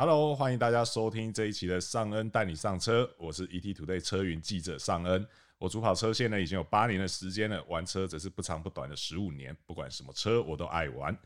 Hello，欢迎大家收听这一期的尚恩带你上车，我是 ETtoday 车云记者尚恩。我主跑车线呢已经有八年的时间了，玩车则是不长不短的十五年，不管什么车我都爱玩。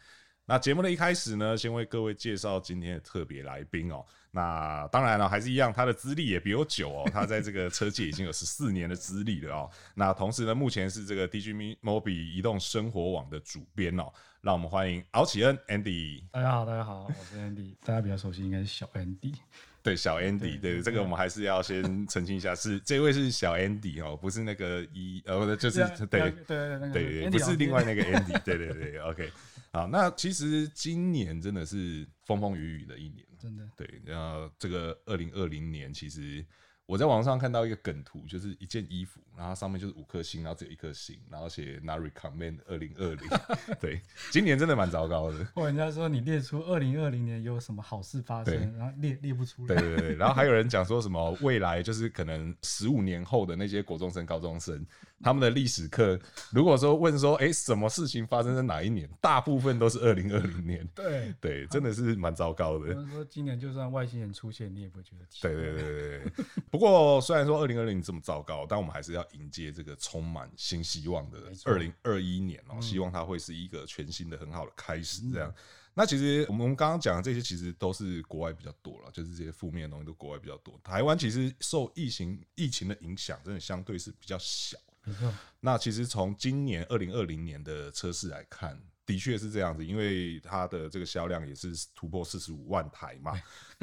那节目的一开始呢，先为各位介绍今天的特别来宾哦。那当然了，还是一样，他的资历也比我久哦。他在这个车界已经有十四年的资历了哦。那同时呢，目前是这个 DigiMobi 移动生活网的主编哦。让我们欢迎敖启恩 Andy。大家好，大家好，我是 Andy。大家比较熟悉应该是小 Andy。对，小 Andy，对，对，对，这个我们还是要先澄清一下，是这位是小 Andy 哦，不是那个一呃，就是对对对对，不是另外那个 Andy，对对对，OK。好，那其实今年真的是风风雨雨的一年，真的。对，然后这个二零二零年其实。我在网上看到一个梗图，就是一件衣服，然后上面就是五颗星，然后只有一颗星，然后写 Not recommend 二零二零。对，今年真的蛮糟糕的。或人家说你列出二零二零年有什么好事发生，然后列列不出来。对对对，然后还有人讲说什么未来就是可能十五年后的那些国中生、高中生。他们的历史课，如果说问说，哎、欸，什么事情发生在哪一年？大部分都是二零二零年。对对，真的是蛮糟糕的。他们说今年就算外星人出现，你也不会觉得。对对对对对。不过虽然说二零二零这么糟糕，但我们还是要迎接这个充满新希望的二零二一年哦、喔。希望它会是一个全新的、很好的开始。这样。嗯、那其实我们刚刚讲的这些，其实都是国外比较多了，就是这些负面的东西都国外比较多。台湾其实受疫情疫情的影响，真的相对是比较小。没错，那其实从今年二零二零年的车市来看，的确是这样子，因为它的这个销量也是突破四十五万台嘛。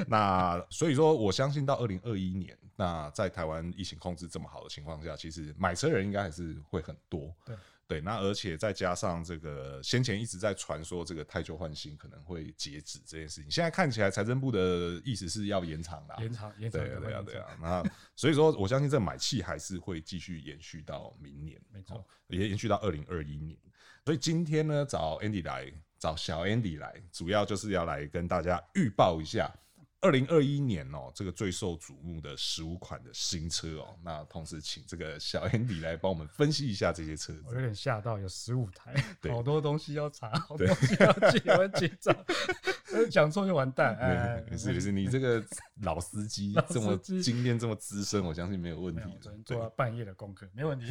那所以说，我相信到二零二一年，那在台湾疫情控制这么好的情况下，其实买车人应该还是会很多。对。对，那而且再加上这个先前一直在传说这个太旧换新可能会截止这件事情，现在看起来财政部的意思是要延长的，延长延长，对对啊对啊。那所以说，我相信这买气还是会继续延续到明年，没错，也延续到二零二一年。所以今天呢，找 Andy 来，找小 Andy 来，主要就是要来跟大家预报一下。二零二一年哦，这个最受瞩目的十五款的新车哦，那同时请这个小 Andy 来帮我们分析一下这些车子。我有点吓到，有十五台，好多东西要查，好多东西要记，我很紧张。讲错就完蛋，哎，没事没事，你这个老司机这么经验这么资深，我相信没有问题。昨天做了半夜的功课，没问题，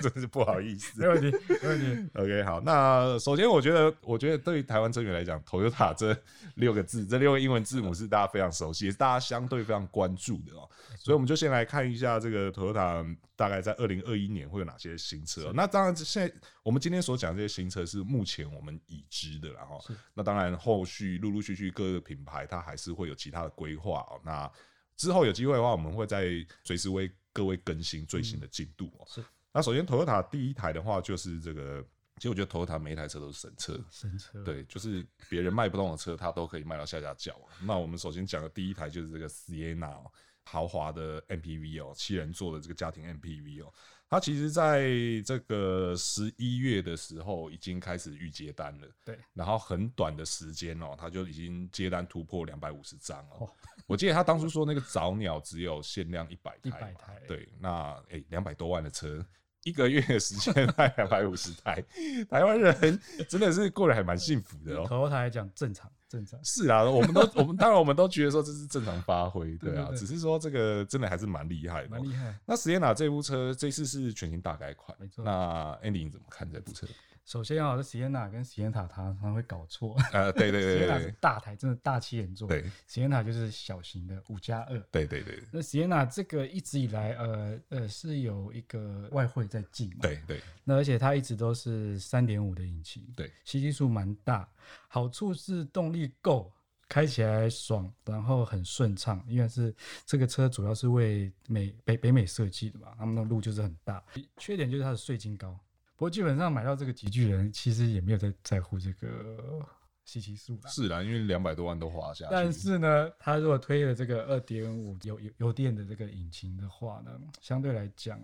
真是不好意思。没问题，没问题。OK，好，那首先我觉得，我觉得对于台湾车迷来讲，Toyota 这六个字，这六个英文字母是大家非常熟悉，也是大家相对非常关注的哦。所以我们就先来看一下这个 Toyota 大概在二零二一年会有哪些新车。那当然，现在我们今天所讲这些新车是目前我们已知的，然后那当然后续。陆陆续续各个品牌，它还是会有其他的规划哦。那之后有机会的话，我们会再随时为各位更新最新的进度哦。是。那首先，Toyota 第一台的话，就是这个。其实我觉得 Toyota 每一台车都是神车，神车。对，就是别人卖不动的车，它都可以卖到下下轿。那我们首先讲的第一台就是这个 Sienna 豪华的 MPV 哦，七人座的这个家庭 MPV 哦。它其实在这个十一月的时候已经开始预接单了，对，然后很短的时间哦，它就已经接单突破两百五十张哦。我记得他当初说那个早鸟只有限量一百台，一百台，对，那诶两百多万的车，一个月的时间卖两百五十台，台湾人真的是过得还蛮幸福的哦。头台来讲正常。正常是啊，我们都我们当然我们都觉得说这是正常发挥，对啊，只是说这个真的还是蛮厉害的，蛮厉害。那 Sienna 这部车这次是全新大改款，没错。那 Andy 你怎么看这部车？首先啊，这 Sienna 跟它会搞错。呃，对对对对，Sienna 是大台，真的大七人座。对，Sienta 就是小型的五加二。对对对。那 Sienna 这个一直以来，呃呃，是有一个外汇在进嘛。对对。那而且它一直都是三点五的引擎。对。吸气数蛮大，好处是动力够，开起来爽，然后很顺畅。因为是这个车主要是为美北北美设计的嘛，他们的路就是很大。缺点就是它的税金高。不过基本上买到这个极巨人，其实也没有在在乎这个稀奇数啦。是啦，因为两百多万都花下去。但是呢，他如果推了这个二点五油油油电的这个引擎的话呢，相对来讲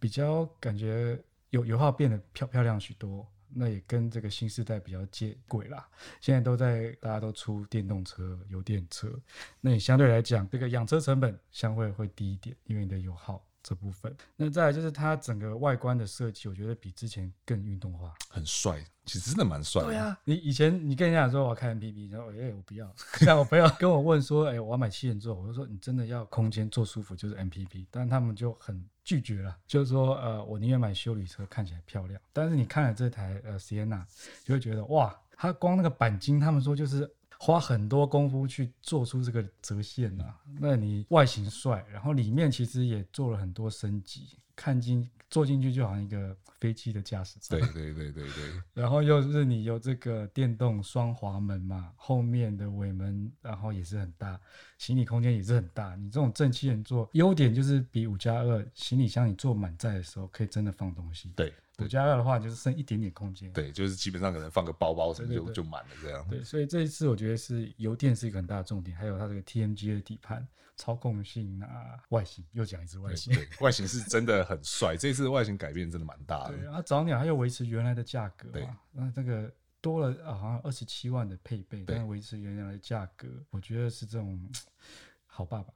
比较感觉油油耗变得漂漂亮许多。那也跟这个新时代比较接轨啦。现在都在大家都出电动车、油电车，那你相对来讲这个养车成本相对会低一点，因为你的油耗。这部分。那再来就是它整个外观的设计，我觉得比之前更运动化，很帅，其实真的蛮帅。对啊，你以前你跟人家说我要开 MPV，然后哎、欸、我不要，像我朋友跟我问说，哎、欸、我要买七人座，我就说你真的要空间坐舒服就是 MPV，但他们就很拒绝了，就是说呃我宁愿买休旅车，看起来漂亮。但是你看了这台呃 Sienna，就会觉得哇，它光那个钣金，他们说就是。花很多功夫去做出这个折线啊，那你外形帅，然后里面其实也做了很多升级，看进坐进去就好像一个飞机的驾驶舱。对对对对对。然后又是你有这个电动双滑门嘛，后面的尾门然后也是很大，行李空间也是很大。你这种正七人座，优点就是比五加二行李箱你坐满载的时候可以真的放东西。对。五加二的话，就是剩一点点空间。对，就是基本上可能放个包包什么就就满了这样。对，所以这一次我觉得是油电是一个很大的重点，还有它这个 TNGA 的底盘操控性啊，外形又讲一次外形，对，外形是真的很帅。这次外形改变真的蛮大的。对，然后早鸟还有维持原来的价格嘛？那这个多了啊，好像二十七万的配备，但维持原来的价格，我觉得是这种 好爸爸。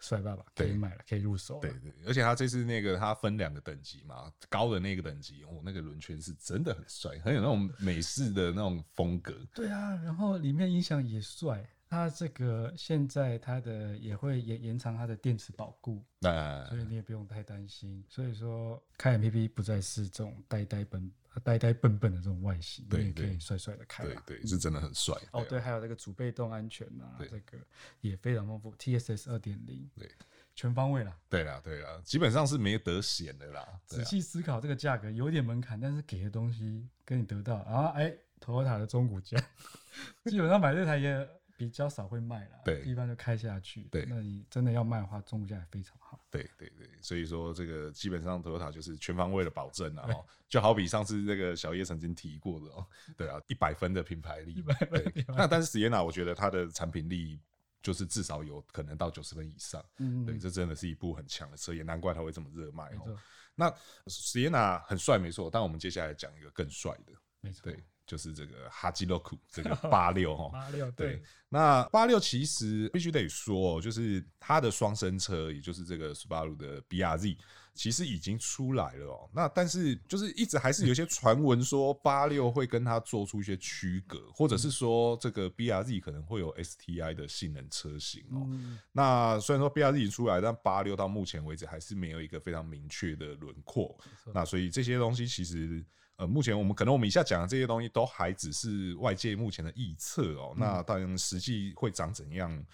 帅爸爸可以买了，可以入手。对对，而且他这次那个他分两个等级嘛，高的那个等级，哦，那个轮圈是真的很帅，很有那种美式的那种风格。对啊，然后里面音响也帅，它这个现在它的也会延延长它的电池保固，那所以你也不用太担心。所以说开 MPV 不再是这种呆呆笨。呆呆笨笨的这种外形，对，可以帅帅的开，对对，是真的很帅。哦，对，还有这个主被动安全啊，这个也非常丰富。TSS 二点零，对，全方位啦。对啦，对啦，基本上是没得选的啦。仔细思考这个价格有点门槛，但是给的东西跟你得到啊，哎，Toyota 的中古价，基本上买这台也比较少会卖了，对，一般就开下去。对，那你真的要卖的话，中古价也非常好。对对对，所以说这个基本上 Toyota 就是全方位的保证啊，就好比上次这个小叶曾经提过的哦，对啊，一百分的品牌力，一百分。那但是 Sienna 我觉得它的产品力就是至少有可能到九十分以上，嗯，对，这真的是一部很强的车，也难怪它会这么热卖哦。那 Sienna 很帅没错，但我们接下来讲一个更帅的，没错，对。就是这个哈基洛库 这个八六哈，八六对，那八六其实必须得说，就是它的双生车，也就是这个斯巴鲁的 BRZ，其实已经出来了哦。那但是就是一直还是有一些传闻说八六会跟它做出一些区隔，或者是说这个 BRZ 可能会有 STI 的性能车型哦。那虽然说 BRZ 已经出来，但八六到目前为止还是没有一个非常明确的轮廓。那所以这些东西其实。呃，目前我们可能我们以下讲的这些东西都还只是外界目前的预测哦。那当然实际会长怎样，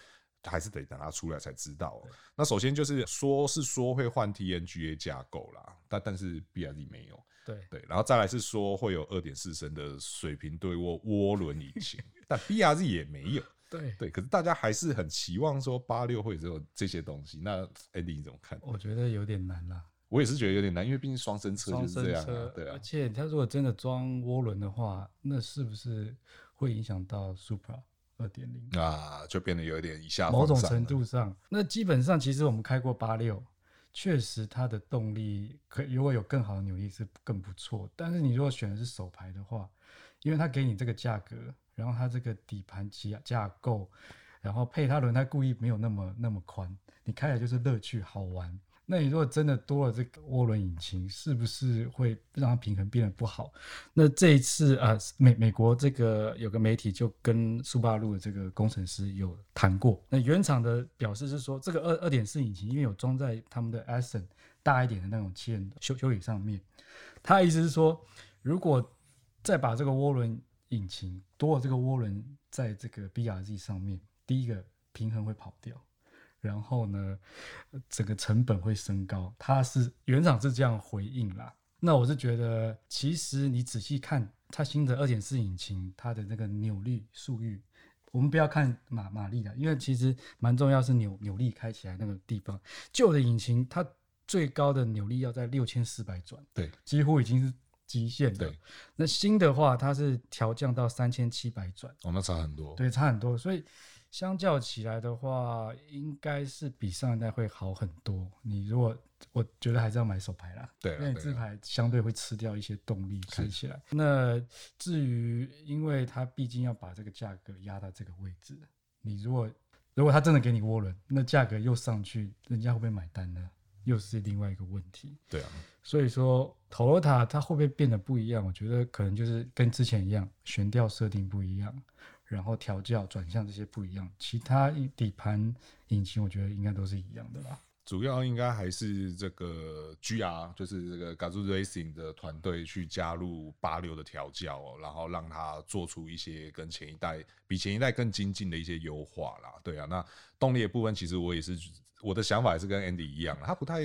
还是得等它出来才知道喔。那首先就是说是说会换 TNGA 架构啦，但但是 BRZ 没有。对对，然后再来是说会有二点四升的水平对卧涡轮引擎，但 BRZ 也没有。对对，可是大家还是很期望说八六会有这些东西。那 Andy 你怎么看？我觉得有点难啦。我也是觉得有点难，因为毕竟双生车就是这样啊，对啊。而且它如果真的装涡轮的话，那是不是会影响到 Supra 二点零啊？就变得有一点以下某种程度上，那基本上其实我们开过八六，确实它的动力可如果有更好的扭力是更不错。但是你如果选的是手排的话，因为它给你这个价格，然后它这个底盘架架构，然后配它轮胎故意没有那么那么宽，你开起来就是乐趣好玩。那你如果真的多了这个涡轮引擎，是不是会让它平衡变得不好？那这一次啊，美美国这个有个媒体就跟苏巴路的这个工程师有谈过。那原厂的表示是说，这个二二点四引擎因为有装在他们的 Ascent 大一点的那种七人休休旅上面，他的意思是说，如果再把这个涡轮引擎多了这个涡轮在这个 BRZ 上面，第一个平衡会跑掉。然后呢，整个成本会升高。它是原厂是这样回应啦。那我是觉得，其实你仔细看它新的二点四引擎，它的那个扭力速域，我们不要看马马力的，因为其实蛮重要是扭扭力开起来那个地方。旧的引擎它最高的扭力要在六千四百转，对，几乎已经是极限了。对，那新的话它是调降到三千七百转，哦，那差很多。对，差很多，所以。相较起来的话，应该是比上一代会好很多。你如果我觉得还是要买手牌啦，对，因为自排相对会吃掉一些动力开起来。那至于，因为它毕竟要把这个价格压到这个位置，你如果如果他真的给你涡轮，那价格又上去，人家会不会买单呢？又是另外一个问题。对啊，所以说 Toyota 它会不会变得不一样？我觉得可能就是跟之前一样，悬吊设定不一样，然后调教转向这些不一样，其他底盘引擎我觉得应该都是一样的吧。主要应该还是这个 GR，就是这个 Gazoo Racing 的团队去加入八六的调教哦，然后让它做出一些跟前一代比前一代更精进的一些优化啦。对啊，那动力的部分其实我也是我的想法也是跟 Andy 一样，它不太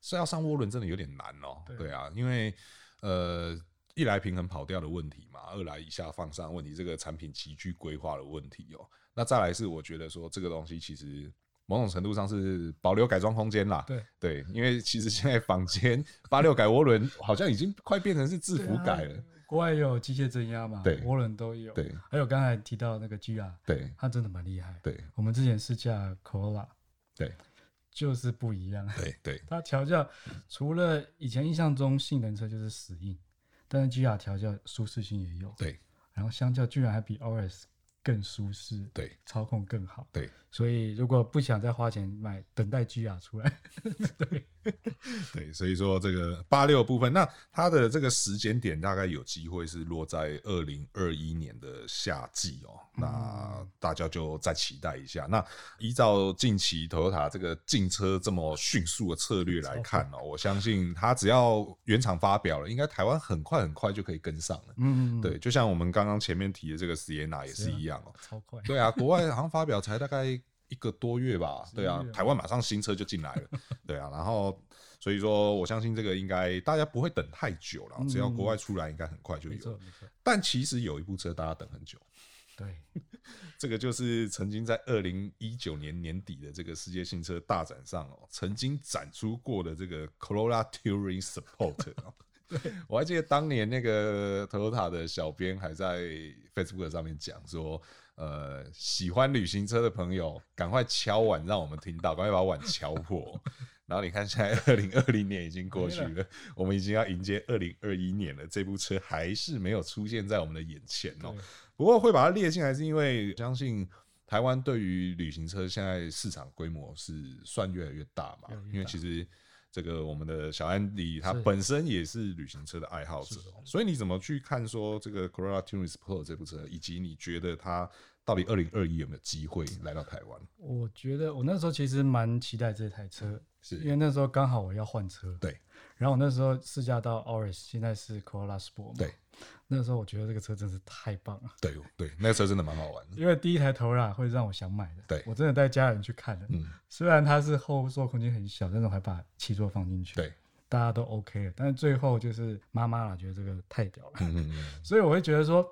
是要上涡轮真的有点难哦。对啊，因为呃一来平衡跑调的问题嘛，二来以下放上问题，这个产品极具规划的问题哦。那再来是我觉得说这个东西其实。某种程度上是保留改装空间啦，对对，因为其实现在坊间 八六改涡轮好像已经快变成是制服改了。国外也有机械增压嘛，对，涡轮都有。对，还有刚才提到那个 GR，对，它真的蛮厉害。对，我们之前试驾 Corolla，对，就是不一样。对对，它调教除了以前印象中性能车就是死硬，但是 GR 调教舒适性也有。对，然后相较居然还比 ORS 更舒适，对，操控更好，对。所以，如果不想再花钱买，等待 GR 出来，对 对，所以说这个八六部分，那它的这个时间点大概有机会是落在二零二一年的夏季哦。那大家就再期待一下。那依照近期 Toyota 这个进车这么迅速的策略来看哦，我相信它只要原厂发表了，应该台湾很快很快就可以跟上了。嗯，对，就像我们刚刚前面提的这个 Sienna 也是一样哦，超快。对啊，国外好像发表才大概。一个多月吧，对啊，台湾马上新车就进来了，对啊，然后所以说我相信这个应该大家不会等太久了，只要国外出来应该很快就有。但其实有一部车大家等很久，对，这个就是曾经在二零一九年年底的这个世界新车大展上哦，曾经展出过的这个 Corolla Touring Sport 哦，对，我还记得当年那个 Toyota 的小编还在 Facebook 上面讲说。呃，喜欢旅行车的朋友，赶快敲碗，让我们听到，赶快把碗敲破。然后你看，现在二零二零年已经过去了，我们已经要迎接二零二一年了，这部车还是没有出现在我们的眼前哦。不过会把它列进来，是因为相信台湾对于旅行车现在市场规模是算越来越大嘛，因为其实。这个我们的小安迪他本身也是旅行车的爱好者，所以你怎么去看说这个 Corolla Touring Sport 这部车，以及你觉得它到底二零二一有没有机会来到台湾？我觉得我那时候其实蛮期待这台车，是。因为那时候刚好我要换车，对，然后我那时候试驾到 Auris，现在是 Corolla Sport，对。那个时候我觉得这个车真是太棒了，对对，那个车真的蛮好玩的。因为第一台 Toyota 会让我想买的，对，我真的带家人去看了。嗯，虽然它是后座空间很小，但是我还把七座放进去，对，大家都 OK 了。但是最后就是妈妈啦，觉得这个太屌了，嗯嗯嗯，所以我会觉得说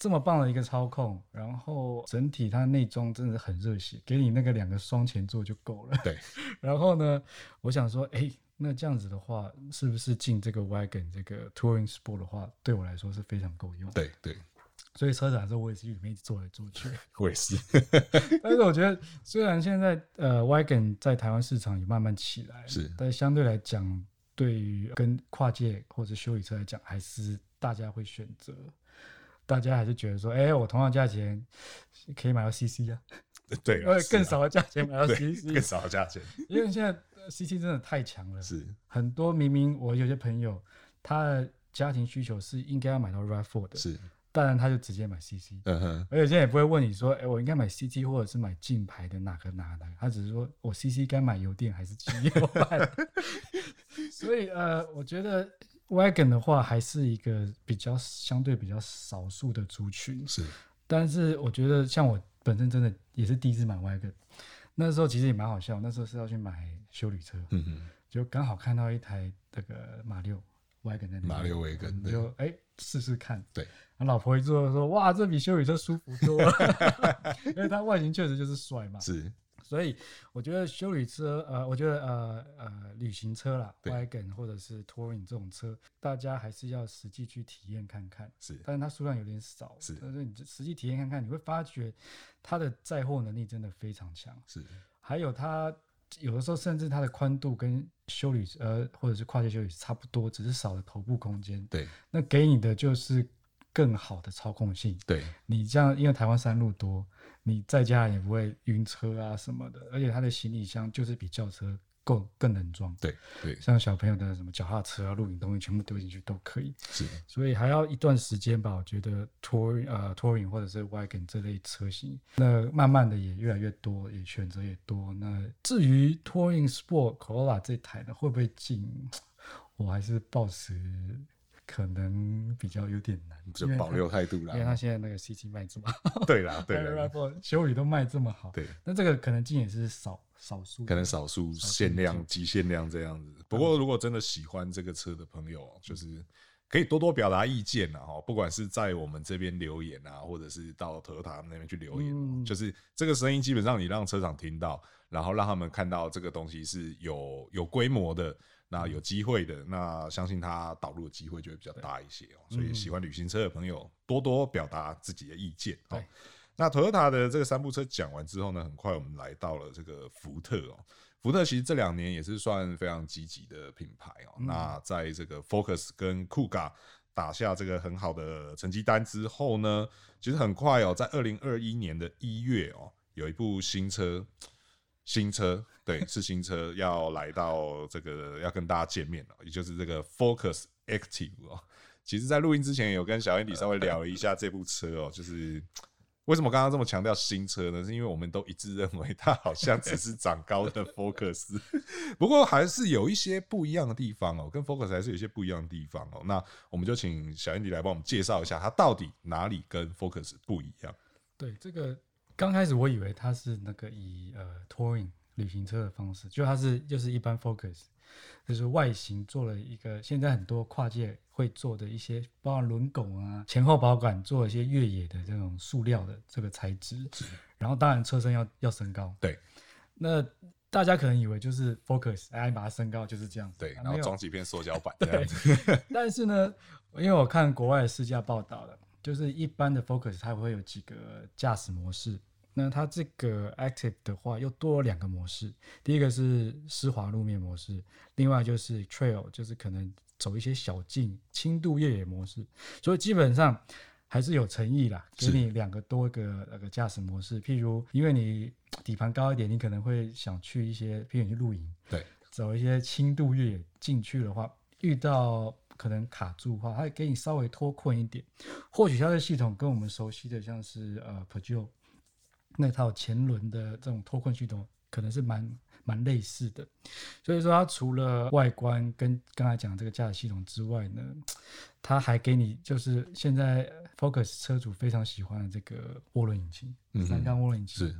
这么棒的一个操控，然后整体它内装真的很热血，给你那个两个双前座就够了，对。然后呢，我想说，哎。那这样子的话，是不是进这个 Wagon 这个 Touring Sport 的话，对我来说是非常够用？对对，所以车展的时候我也是里面一直坐来坐去。我也是，但是我觉得，虽然现在呃 Wagon 在台湾市场也慢慢起来，是，但相对来讲，对于跟跨界或者修理车来讲，还是大家会选择，大家还是觉得说，哎、欸，我同样价钱可以买到 CC 啊，对，因为更少的价钱买到 CC，更少的价钱，因为现在。CC 真的太强了，是。很多明明我有些朋友，他的家庭需求是应该要买到 RAV4 的，是，当然他就直接买 CC，嗯哼，而且现在也不会问你说，哎、欸，我应该买 CT 或者是买竞牌的哪个哪个哪个，他只是说我 CC 该买油电还是汽油版，所以呃，我觉得 Wagon 的话还是一个比较相对比较少数的族群，是，但是我觉得像我本身真的也是第一次买 Wagon。那时候其实也蛮好笑，那时候是要去买修理车，嗯嗯，就刚好看到一台这个马六 Wagon 在那里，马六 Wagon，就哎试试看，对，我老婆一坐说哇，这比修理车舒服多了，因为它外形确实就是帅嘛，是。所以我觉得修理车，呃，我觉得呃呃旅行车啦，Wagon 或者是 Touring 这种车，大家还是要实际去体验看看。是，但是它数量有点少。是，但是你实际体验看看，你会发觉它的载货能力真的非常强。是，还有它有的时候甚至它的宽度跟修理呃或者是跨界休旅差不多，只是少了头部空间。对，那给你的就是更好的操控性。对，你这样因为台湾山路多。你在家也不会晕车啊什么的，而且它的行李箱就是比轿车够更能装。对对，像小朋友的什么脚踏车啊、露营东西，全部丢进去都可以。是，所以还要一段时间吧。我觉得 Touring 呃 Touring 或者是 Wagon 这类车型，那慢慢的也越来越多，也选择也多。那至于 Touring Sport Corolla 这台呢，会不会进？我还是抱持。可能比较有点难，就保留态度啦。因为他现在那个 CT 卖这么好，对啦，对啦，修理都卖这么好，对，那这个可能进也是少少数，可能少数限量、极限量这样子。不过如果真的喜欢这个车的朋友，就是可以多多表达意见啊，哈，不管是在我们这边留言啊，或者是到 Toyota 那边去留言，就是这个声音基本上你让车厂听到，然后让他们看到这个东西是有有规模的。那有机会的，那相信他导入的机会就会比较大一些哦。所以喜欢旅行车的朋友，多多表达自己的意见哦。那 Toyota 的这个三部车讲完之后呢，很快我们来到了这个福特哦。福特其实这两年也是算非常积极的品牌哦。那在这个 Focus 跟 Kuga 打下这个很好的成绩单之后呢，其实很快哦，在二零二一年的一月哦，有一部新车。新车对，是新车要来到这个要跟大家见面了，也就是这个 Focus Active 哦。其实，在录音之前有跟小 Andy 稍微聊了一下这部车哦，就是为什么刚刚这么强调新车呢？是因为我们都一致认为它好像只是长高的 Focus，不过还是有一些不一样的地方哦，跟 Focus 还是有一些不一样的地方哦。那我们就请小 Andy 来帮我们介绍一下，它到底哪里跟 Focus 不一样？对这个。刚开始我以为它是那个以呃 touring 旅行车的方式，就它是就是一般 Focus，就是外形做了一个现在很多跨界会做的一些，包括轮拱啊、前后保管做了一些越野的这种塑料的这个材质，然后当然车身要要升高。对，那大家可能以为就是 Focus，哎，把它升高就是这样子。对，然后装几片塑胶板 这样子。但是呢，因为我看国外的试驾报道了，就是一般的 Focus 它会有几个驾驶模式。那它这个 Active 的话，又多了两个模式。第一个是湿滑路面模式，另外就是 Trail，就是可能走一些小径、轻度越野模式。所以基本上还是有诚意啦，给你两个多个那个驾驶模式。譬如，因为你底盘高一点，你可能会想去一些，譬如你去露营，对，走一些轻度越野进去的话，遇到可能卡住的话，它给你稍微脱困一点。或许它的系统跟我们熟悉的像是呃 Peugeot 那套前轮的这种脱困系统可能是蛮蛮类似的，所以说它除了外观跟刚才讲这个驾驶系统之外呢，它还给你就是现在 Focus 车主非常喜欢的这个涡轮引擎，三缸涡轮引擎是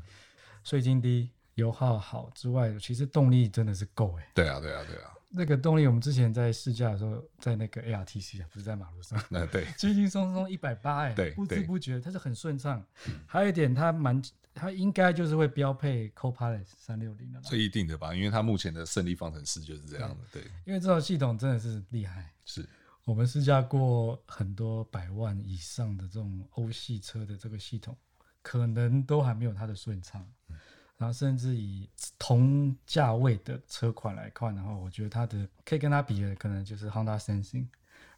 税金低、油耗好之外，其实动力真的是够哎。对啊，对啊，对啊。那个动力我们之前在试驾的时候，在那个 ARTC 啊，不是在马路上，那对，轻轻松松一百八哎，不知不觉它是很顺畅。还有一点，它蛮。它应该就是会标配 Copilot 三六零的，这一定的吧？因为它目前的胜利方程式就是这样的。对，对因为这套系统真的是厉害。是我们试驾过很多百万以上的这种欧系车的这个系统，可能都还没有它的顺畅。嗯、然后甚至以同价位的车款来看的话，我觉得它的可以跟它比的，可能就是 Honda Sensing。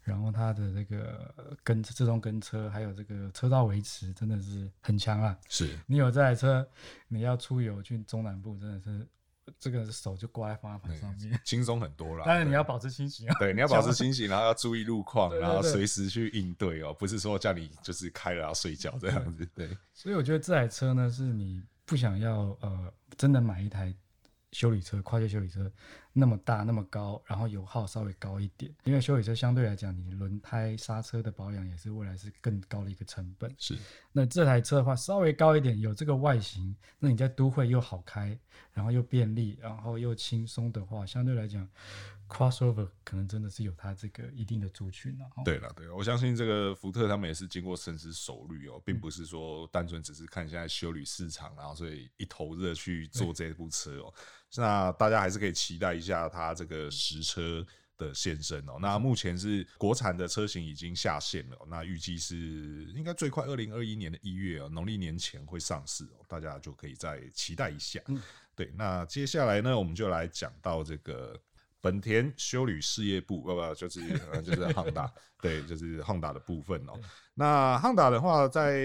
然后它的这个跟自动跟车，还有这个车道维持，真的是很强啊！是你有这台车，你要出游去中南部，真的是这个手就挂在方向盘上面，轻松很多了。当然你要保持清醒啊，对，你要保持 清醒，然后要注意路况，然后随时去应对哦，不是说叫你就是开了要睡觉这样子。对，所以我觉得这台车呢，是你不想要呃，真的买一台。修理车、跨界修理车那么大、那么高，然后油耗稍微高一点，因为修理车相对来讲，你轮胎、刹车的保养也是未来是更高的一个成本。是，那这台车的话稍微高一点，有这个外形，那你在都会又好开，然后又便利，然后又轻松的话，相对来讲。Crossover 可能真的是有它这个一定的族群了。对了，对，我相信这个福特他们也是经过深思熟虑哦，并不是说单纯只是看现在修理市场，然后所以一头热去做这部车哦。那大家还是可以期待一下它这个实车的现身哦。那目前是国产的车型已经下线了，那预计是应该最快二零二一年的一月哦，农历年前会上市哦，大家就可以再期待一下。对，那接下来呢，我们就来讲到这个。本田修旅事业部，不不，就是就是 Honda，对，就是 Honda 的部分哦。那 Honda 的话，在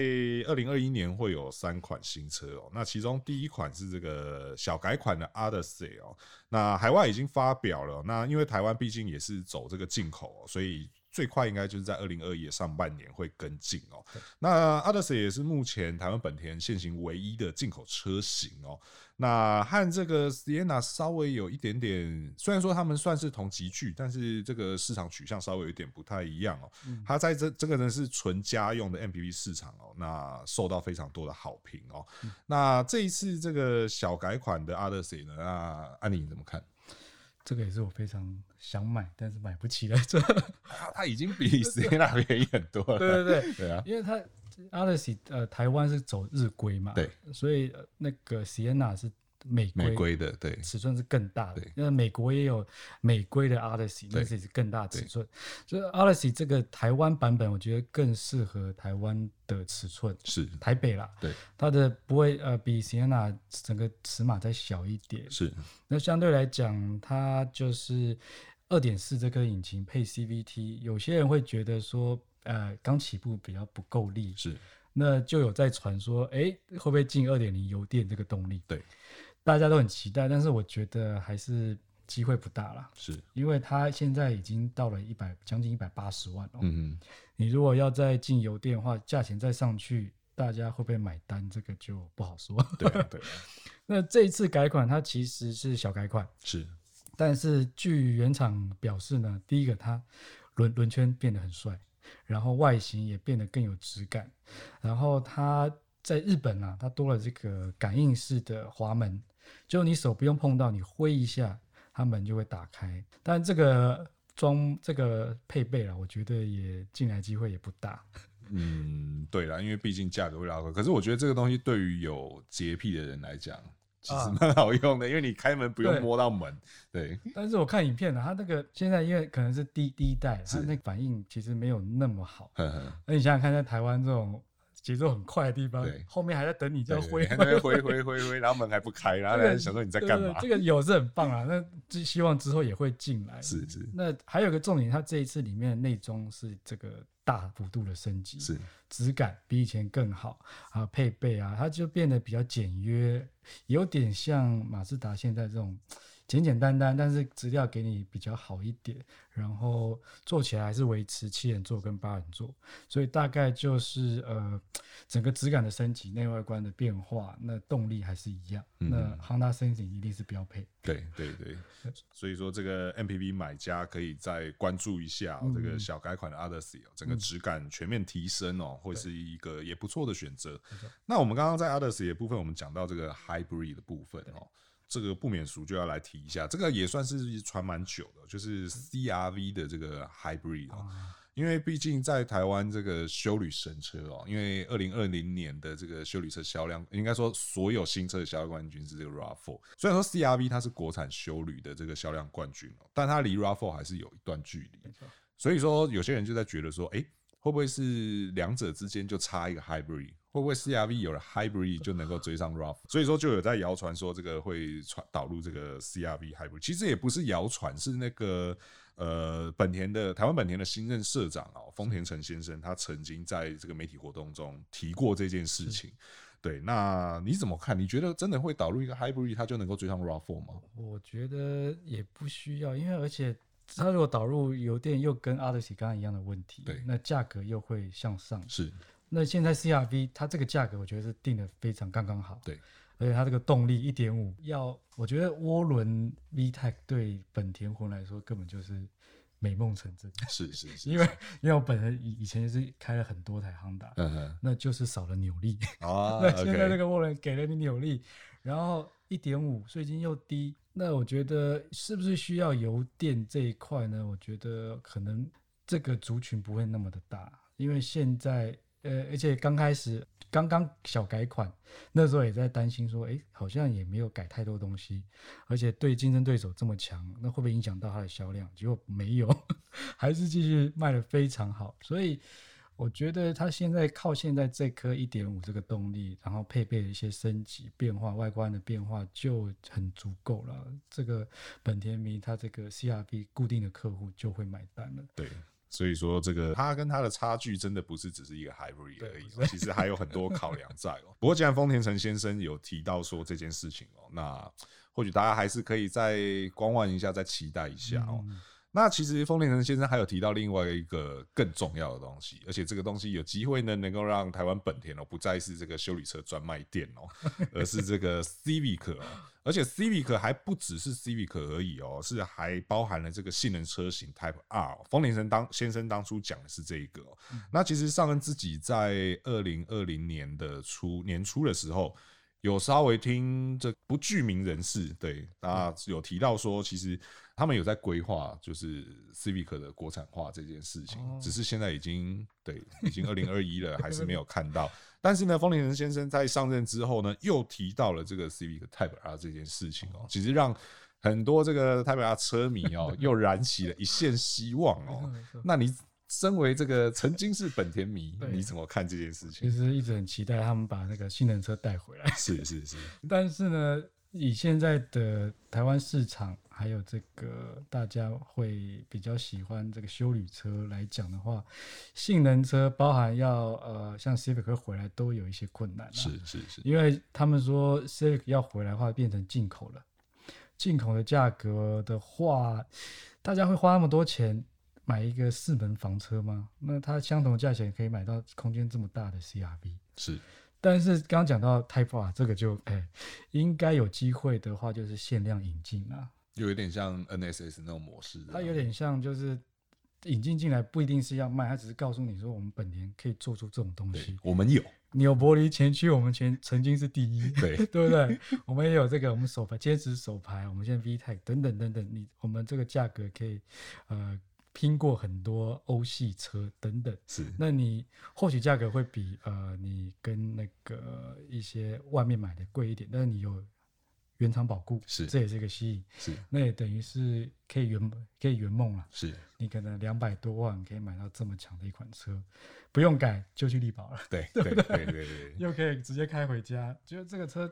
二零二一年会有三款新车哦。那其中第一款是这个小改款的 Odyssey 哦。那海外已经发表了。那因为台湾毕竟也是走这个进口，所以。最快应该就是在二零二一上半年会跟进哦。那 Odyssey 也是目前台湾本田现行唯一的进口车型哦。那和这个 Sienna 稍微有一点点，虽然说他们算是同级距，但是这个市场取向稍微有点不太一样哦。它在这这个呢是纯家用的 MPV 市场哦，那受到非常多的好评哦。那这一次这个小改款的 Odyssey 呢，那安妮你怎么看？这个也是我非常想买，但是买不起来。这它已经比 Sienna 便宜很多了。对对对，对啊，因为它 Odyssey 呃，台湾是走日规嘛，对，所以那个 Sienna 是。美规的对尺寸是更大的，因为美国也有美规的 Odyssey，那是更大尺寸。所以 Odyssey 这个台湾版本，我觉得更适合台湾的尺寸，是台北啦。对，它的不会呃比 Sienna 整个尺码再小一点。是，那相对来讲，它就是二点四这颗引擎配 CVT，有些人会觉得说，呃，刚起步比较不够力。是，那就有在传说，哎，会不会进二点零油电这个动力？对。大家都很期待，但是我觉得还是机会不大了。是，因为它现在已经到了一百将近一百八十万了。嗯嗯，你如果要再进油电的话，价钱再上去，大家会不会买单？这个就不好说。对对。那这一次改款，它其实是小改款。是，但是据原厂表示呢，第一个它轮轮圈变得很帅，然后外形也变得更有质感，然后它在日本啊，它多了这个感应式的滑门。就你手不用碰到，你挥一下，它门就会打开。但这个装这个配备啊，我觉得也进来机会也不大。嗯，对啦，因为毕竟价格会拉高。可是我觉得这个东西对于有洁癖的人来讲，其实蛮好用的，啊、因为你开门不用摸到门。对。对，但是我看影片呢，它那个现在因为可能是第第一代，它那个反应其实没有那么好。那你想想看，在台湾这种。节奏很快的地方，后面还在等你这样挥挥挥挥挥，然后门还不开，然后在想说你在干嘛？这个有是很棒啊，那就希望之后也会进来。是是。那还有个重点，它这一次里面的内装是这个大幅度的升级，是质感比以前更好啊，配备啊，它就变得比较简约，有点像马自达现在这种。简简单单，但是质料给你比较好一点，然后做起来还是维持七人座跟八人座，所以大概就是呃整个质感的升级、内外观的变化，那动力还是一样。嗯、那 Honda Sensing 一定是标配。对对对，所以说这个 MPV 买家可以再关注一下、哦、这个小改款的 Odyssey，整个质感全面提升哦，会是一个也不错的选择。那我们刚刚在 Odyssey 的部分，我们讲到这个 Hybrid 的部分哦。这个不免俗就要来提一下，这个也算是传蛮久的，就是 CRV 的这个 Hybrid 哦，因为毕竟在台湾这个修旅神车哦，因为二零二零年的这个修旅车销量，应该说所有新车的销量冠军是这个 RAV4，虽然说 CRV 它是国产修旅的这个销量冠军哦，但它离 RAV4 还是有一段距离，所以说有些人就在觉得说，哎，会不会是两者之间就差一个 Hybrid？会不会 CRV 有了 Hybrid 就能够追上 RAV4？所以说就有在谣传说这个会传导入这个 CRV Hybrid。其实也不是谣传，是那个呃本田的台湾本田的新任社长哦，丰田成先生，他曾经在这个媒体活动中提过这件事情。对，那你怎么看？你觉得真的会导入一个 Hybrid，它就能够追上 RAV4 吗？我觉得也不需要，因为而且它如果导入油电，又跟 Odyssey 刚刚一样的问题，对，那价格又会向上。是。那现在 CRV 它这个价格，我觉得是定的非常刚刚好。对，而且它这个动力一点五，要我觉得涡轮 VTEC 对本田魂来说根本就是美梦成真。是是是，因为因为我本人以以前就是开了很多台 Honda，嗯哼，那就是少了扭力。啊，那现在这个涡轮给了你扭力，然后一点五税金又低，那我觉得是不是需要油电这一块呢？我觉得可能这个族群不会那么的大，因为现在。呃，而且刚开始刚刚小改款，那时候也在担心说，哎，好像也没有改太多东西，而且对竞争对手这么强，那会不会影响到它的销量？结果没有，还是继续卖的非常好。所以我觉得它现在靠现在这颗一点五这个动力，然后配备一些升级变化、外观的变化就很足够了。这个本田迷它这个 CRV 固定的客户就会买单了。对，所以说这个它跟它的差距真的不是只是一个 hybrid 而已，其实还有很多考量在哦。不过既然丰田成先生有提到说这件事情哦，那或许大家还是可以再观望一下，再期待一下哦。嗯那其实丰田成先生还有提到另外一个更重要的东西，而且这个东西有机会呢，能够让台湾本田哦不再是这个修理车专卖店哦，而是这个 Civic 哦，而且 Civic 还不只是 Civic 而已哦，是还包含了这个性能车型 Type R。丰田成当先生当初讲的是这一个，那其实尚恩自己在二零二零年的初年初的时候。有稍微听这不具名人士对，那有提到说，其实他们有在规划，就是 Civic 的国产化这件事情，只是现在已经对，已经二零二一了，还是没有看到。但是呢，丰田先生在上任之后呢，又提到了这个 Civic Type R 这件事情哦，其实让很多这个 Type R 车迷哦，又燃起了一线希望哦。那你？身为这个曾经是本田迷，你怎么看这件事情？其实一直很期待他们把那个性能车带回来。是是是。但是呢，以现在的台湾市场，还有这个大家会比较喜欢这个修旅车来讲的话，性能车包含要呃像 Civic 回来都有一些困难。是是是。因为他们说 Civic 要回来的话，变成进口了。进口的价格的话，大家会花那么多钱。买一个四门房车吗？那它相同的价钱可以买到空间这么大的 CRV，是。但是刚刚讲到 Type R 这个就哎、欸，应该有机会的话就是限量引进啊，有一点像 NSS 那种模式。它有点像就是引进进来不一定是要卖，它只是告诉你说我们本田可以做出这种东西。我们有纽柏林前驱，我们前曾经是第一，对对不对？我们也有这个，我们手牌坚持手牌，我们现在 VTEC 等等等等，你我们这个价格可以呃。拼过很多欧系车等等，是，那你或许价格会比呃你跟那个一些外面买的贵一点，但是你有原厂保固，是，这也是一个吸引，是，那也等于是可以圆可以圆梦了，是，你可能两百多万可以买到这么强的一款车，不用改就去力宝了，对对？对对对对，又可以直接开回家，觉得这个车。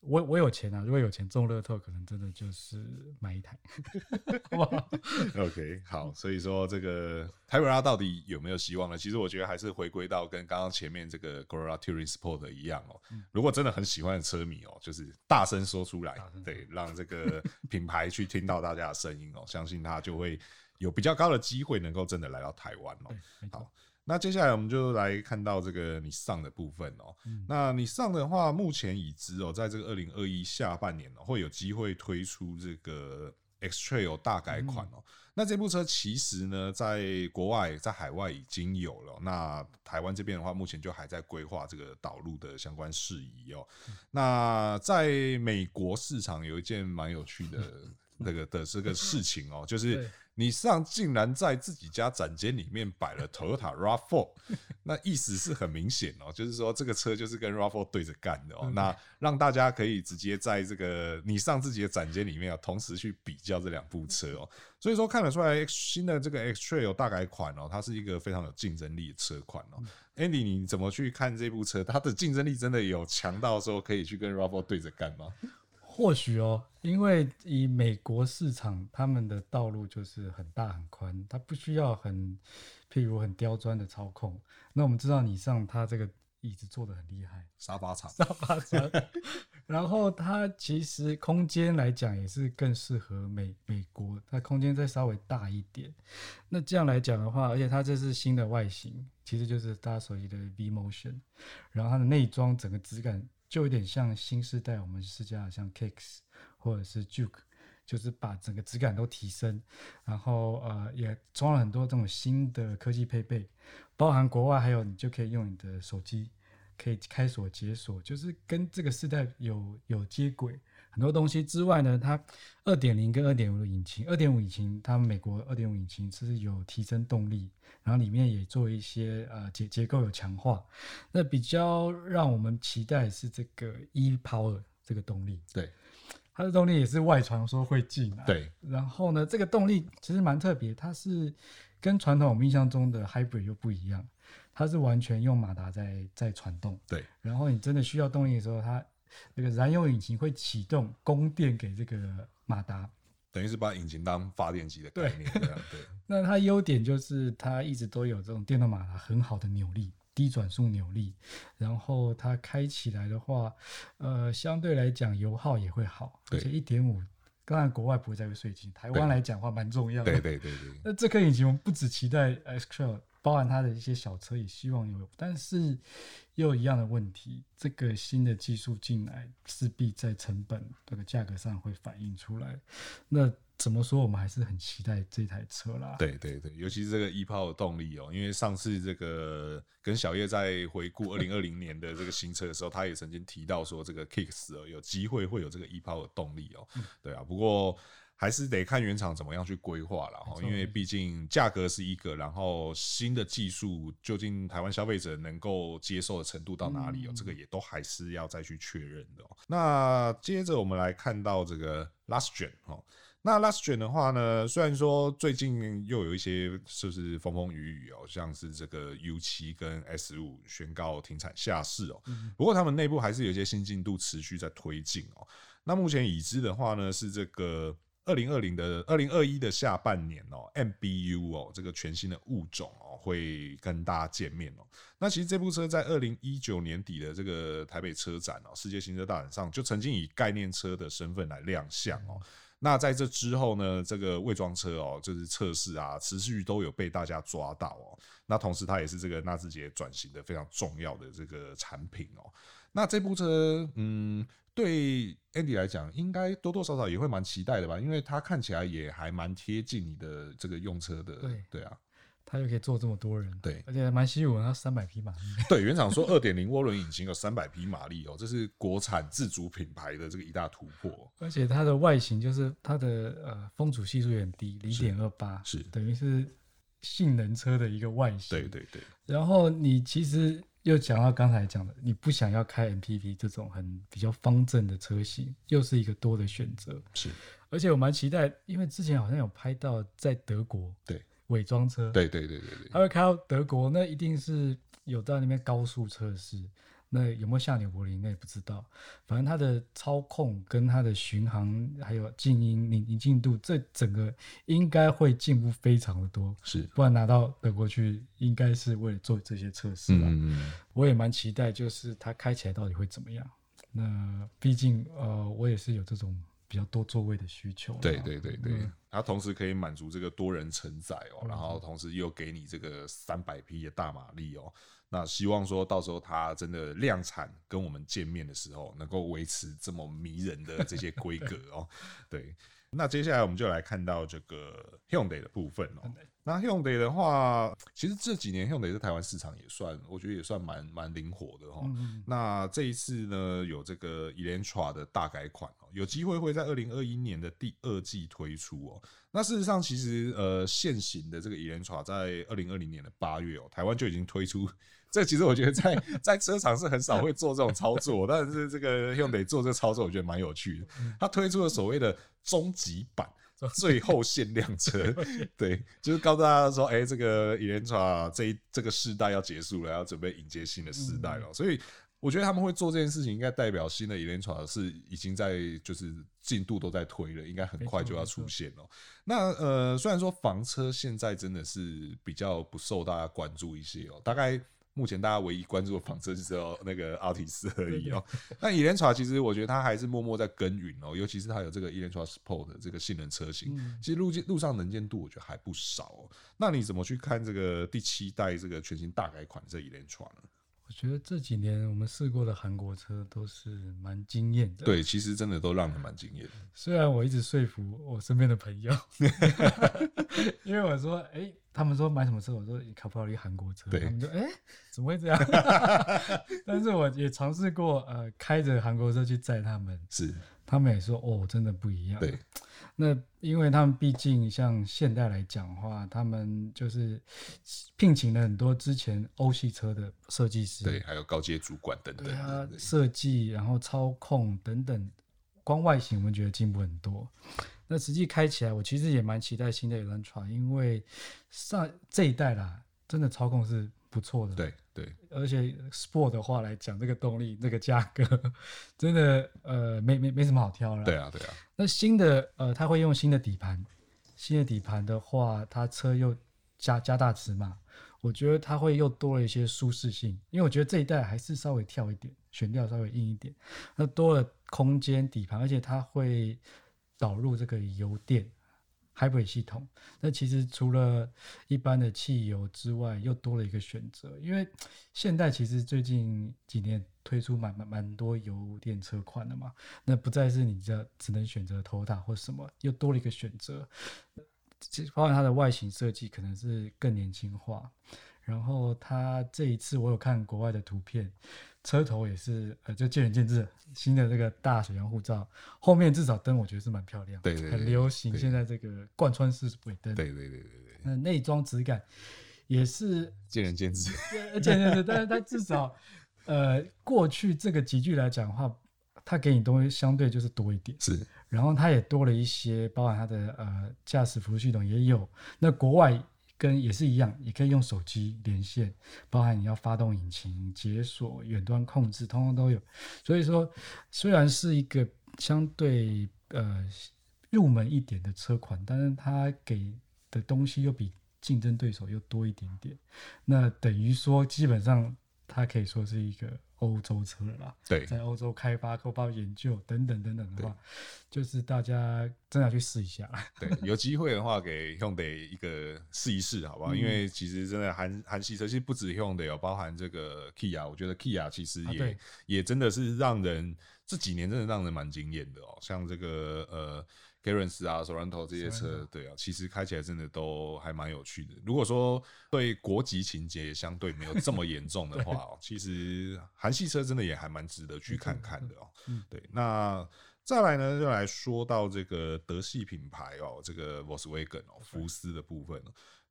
我我有钱啊！如果有钱中乐透，可能真的就是买一台，好不好？OK，好。所以说这个 Type R 到底有没有希望呢？其实我觉得还是回归到跟刚刚前面这个 Corolla Touring Sport 一样哦。如果真的很喜欢的车迷哦，就是大声说出来，对，让这个品牌去听到大家的声音哦，相信他就会有比较高的机会能够真的来到台湾哦。好。那接下来我们就来看到这个 Nissan 的部分哦。嗯、那 Nissan 的话，目前已知哦，在这个二零二一下半年哦，会有机会推出这个 X-Trail 大改款哦。嗯、那这部车其实呢，在国外、在海外已经有了。那台湾这边的话，目前就还在规划这个导入的相关事宜哦。嗯、那在美国市场有一件蛮有趣的 那个的这个事情哦，就是。你上竟然在自己家展间里面摆了 Toyota RAV4，那意思是很明显哦，就是说这个车就是跟 RAV4 对着干的哦。那让大家可以直接在这个你上自己的展间里面啊，同时去比较这两部车哦。所以说看得出来，新的这个 X-Trail 大改款哦，它是一个非常有竞争力的车款哦。Andy，你怎么去看这部车？它的竞争力真的有强到说可以去跟 RAV4 对着干吗？或许哦，因为以美国市场，他们的道路就是很大很宽，它不需要很，譬如很刁钻的操控。那我们知道，你上它这个椅子坐的很厉害，沙发长，沙发长。然后它其实空间来讲也是更适合美美国，它空间再稍微大一点。那这样来讲的话，而且它这是新的外形，其实就是大家熟悉的 V Motion，然后它的内装整个质感。就有点像新世代我们试驾像 Kicks 或者是 Juke，就是把整个质感都提升，然后呃也装了很多这种新的科技配备，包含国外还有你就可以用你的手机可以开锁解锁，就是跟这个世代有有接轨。很多东西之外呢，它二点零跟二点五的引擎，二点五引擎它美国二点五引擎是有提升动力，然后里面也做一些呃结结构有强化。那比较让我们期待是这个 E-Power 这个动力，对，它的动力也是外传说会进来，对。然后呢，这个动力其实蛮特别，它是跟传统我们印象中的 Hybrid 又不一样。它是完全用马达在在传动。对，然后你真的需要动力的时候，它那个燃油引擎会启动供电给这个马达，等于是把引擎当发电机的概念这样。对，对那它优点就是它一直都有这种电动马达很好的扭力。低转速扭力，然后它开起来的话，呃，相对来讲油耗也会好，而且一点五，当然国外不会再会税金，台湾来讲的话蛮重要的。对对对对。那这颗引擎我们不只期待 X-Trail，包含它的一些小车也希望有，但是又有一样的问题，这个新的技术进来，势必在成本这个价格上会反映出来。那怎么说？我们还是很期待这台车啦。对对对，尤其是这个 E-Power 动力哦，因为上次这个跟小叶在回顾 二零二零年的这个新车的时候，他也曾经提到说，这个 Kicks 哦有机会会有这个 E-Power 动力哦。对啊，不过还是得看原厂怎么样去规划了哈，因为毕竟价格是一个，然后新的技术究竟台湾消费者能够接受的程度到哪里哦，这个也都还是要再去确认的。那接着我们来看到这个 Last Gen 哦。那 Last Gen 的话呢，虽然说最近又有一些就是风风雨雨哦，像是这个 U 七跟 S 五宣告停产下市哦，不过他们内部还是有一些新进度持续在推进哦。那目前已知的话呢，是这个二零二零的二零二一的下半年哦，MBU 哦，这个全新的物种哦，会跟大家见面哦。那其实这部车在二零一九年底的这个台北车展哦，世界新车大展上就曾经以概念车的身份来亮相哦。那在这之后呢，这个伪装车哦，就是测试啊，持续都有被大家抓到哦。那同时，它也是这个纳智捷转型的非常重要的这个产品哦。那这部车，嗯，对 Andy 来讲，应该多多少少也会蛮期待的吧，因为它看起来也还蛮贴近你的这个用车的，对对啊。它就可以坐这么多人，对，而且还蛮稀有的，它三百匹马力。对，原厂说二点零涡轮引擎有三百匹马力哦，这是国产自主品牌的这个一大突破。而且它的外形就是它的呃风阻系数也很低，零点二八，是等于是性能车的一个外形。对对对。然后你其实又讲到刚才讲的，你不想要开 MPV 这种很比较方正的车型，又是一个多的选择。是，而且我蛮期待，因为之前好像有拍到在德国。对。伪装车，对对对对对，他会开到德国，那一定是有在那边高速测试。那有没有下纽柏林，那也不知道。反正它的操控跟它的巡航，还有静音、宁宁静度，这整个应该会进步非常的多。是，不然拿到德国去，应该是为了做这些测试吧。嗯嗯，我也蛮期待，就是它开起来到底会怎么样。那毕竟，呃，我也是有这种。比较多座位的需求，对对对对，嗯、它同时可以满足这个多人承载哦，然后同时又给你这个三百匹的大马力哦，那希望说到时候它真的量产跟我们见面的时候，能够维持这么迷人的这些规格哦，对。那接下来我们就来看到这个 Hyundai 的部分哦。那 Hyundai 的话，其实这几年 Hyundai 在台湾市场也算，我觉得也算蛮蛮灵活的哈。那这一次呢，有这个 Elantra 的大改款哦，有机会会在二零二一年的第二季推出哦。那事实上，其实呃，现行的这个 Elantra 在二零二零年的八月哦，台湾就已经推出。这其实我觉得在在车厂是很少会做这种操作，但是这个 Hyundai 做这个操作，我觉得蛮有趣的。他推出了所谓的终极版、最后限量车，对，就是告诉大家说，哎，这个 Elantra 这一这个世代要结束了，要准备迎接新的世代了。所以我觉得他们会做这件事情，应该代表新的 Elantra 是已经在就是进度都在推了，应该很快就要出现了。那呃，虽然说房车现在真的是比较不受大家关注一些哦，大概。目前大家唯一关注的房车就只有那个阿提斯而已哦。那 Elantra 其实我觉得它还是默默在耕耘哦，尤其是它有这个 Elantra Sport 的这个性能车型，其实路路上能见度我觉得还不少哦。那你怎么去看这个第七代这个全新大改款这 Elantra 呢？我觉得这几年我们试过的韩国车都是蛮惊艳的。对，其实真的都让人蛮惊艳的。虽然我一直说服我身边的朋友，因为我说，哎、欸，他们说买什么车，我说你考不考虑韩国车？对，他们就哎、欸，怎么会这样？但是我也尝试过，呃，开着韩国车去载他们，是，他们也说，哦，真的不一样。对。那因为他们毕竟像现代来讲的话，他们就是聘请了很多之前欧系车的设计师，对，还有高阶主管等等，对啊，设计然后操控等等，光外形我们觉得进步很多。那实际开起来，我其实也蛮期待新的 Elantra，因为上这一代啦，真的操控是不错的。对对，而且 Sport 的话来讲，这个动力、这个价格，真的呃没没没什么好挑了。对啊对啊。那新的呃，它会用新的底盘，新的底盘的话，它车又加加大尺码，我觉得它会又多了一些舒适性，因为我觉得这一代还是稍微跳一点，悬吊稍微硬一点，那多了空间底盘，而且它会导入这个油电。Hybrid 系统，那其实除了一般的汽油之外，又多了一个选择。因为现代其实最近几年推出蛮蛮蛮多油电车款的嘛，那不再是你这只能选择头塔或什么，又多了一个选择。其实包括它的外形设计可能是更年轻化，然后它这一次我有看国外的图片。车头也是，呃，就见仁见智。新的这个大水箱护罩，后面至少灯我觉得是蛮漂亮，对对，对，很流行。现在这个贯穿式尾灯，对对对对对。那内装质感也是见仁见智，见仁见智。但是它至少，呃，过去这个级距来讲的话，它给你东西相对就是多一点，是。然后它也多了一些，包含它的呃驾驶辅助系统也有。那国外。跟也是一样，也可以用手机连线，包含你要发动引擎、解锁、远端控制，通通都有。所以说，虽然是一个相对呃入门一点的车款，但是它给的东西又比竞争对手又多一点点。那等于说，基本上它可以说是一个。欧洲车了啦，对，在欧洲开发、开发研究等等等等的话，就是大家真的要去试一下。对，有机会的话，给 Hyundai 一个试一试，好不好？嗯、因为其实真的韩韩系车，其实不止 Hyundai 有包含这个 Kia，我觉得 Kia 其实也、啊、也真的是让人这几年真的让人蛮惊艳的哦，像这个呃。Genesis 啊，Sorento 这些车，对啊，其实开起来真的都还蛮有趣的。如果说对国籍情节相对没有这么严重的 话哦，其实韩系车真的也还蛮值得去看看的哦。对，那再来呢，就来说到这个德系品牌哦，这个 Volkswagen 哦，福斯的部分。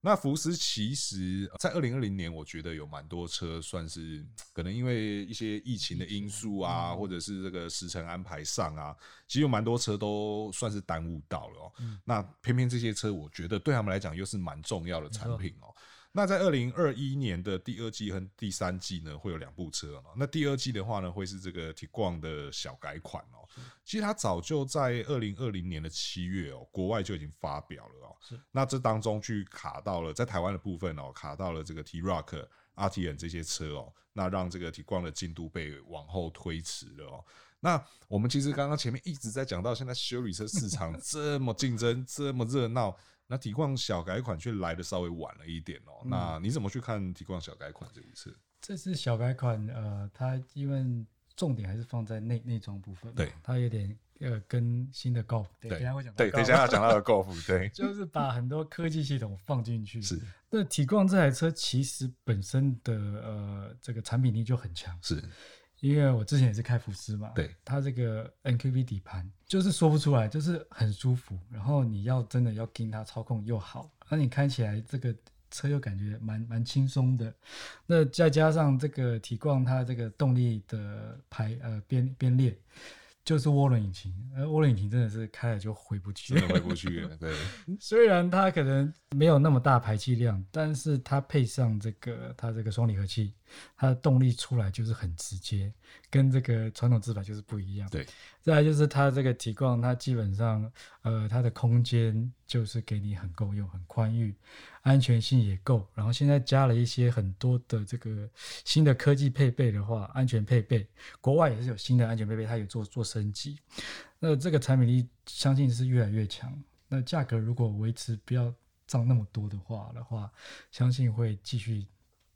那福斯其实，在二零二零年，我觉得有蛮多车算是可能因为一些疫情的因素啊，或者是这个时程安排上啊，其实有蛮多车都算是耽误到了哦。那偏偏这些车，我觉得对他们来讲又是蛮重要的产品哦。那在二零二一年的第二季和第三季呢，会有两部车。那第二季的话呢，会是这个 Tiguan 的小改款哦。其实它早就在二零二零年的七月哦，国外就已经发表了哦。那这当中去卡到了在台湾的部分哦，卡到了这个 T-Roc、Arteon 这些车哦，那让这个 Tiguan 的进度被往后推迟了哦。那我们其实刚刚前面一直在讲到，现在修理车市场这么竞争，这么热闹。那 Tiguan 小改款却来的稍微晚了一点哦。嗯、那你怎么去看 Tiguan 小改款这一次？这次小改款，呃，它因为重点还是放在内内装部分，对，它有点呃跟新的 Golf，对，等下会讲，对，等下要讲到的 Golf，对，就是把很多科技系统放进去。是，那 Tiguan 这台车其实本身的呃这个产品力就很强，是。因为我之前也是开福斯嘛，对，它这个 NQB 底盘就是说不出来，就是很舒服。然后你要真的要跟它操控又好，那你开起来这个车又感觉蛮蛮轻松的。那再加上这个 Tiguan 它这个动力的排呃编编列。就是涡轮引擎，而涡轮引擎真的是开了就回不去，真的回不去了。对，虽然它可能没有那么大排气量，但是它配上这个它这个双离合器，它的动力出来就是很直接，跟这个传统自排就是不一样。对，再来就是它这个 Tiguan，它基本上呃它的空间就是给你很够用，很宽裕。安全性也够，然后现在加了一些很多的这个新的科技配备的话，安全配备，国外也是有新的安全配备，它有做做升级。那这个产品力相信是越来越强。那价格如果维持不要涨那么多的话的话，相信会继续。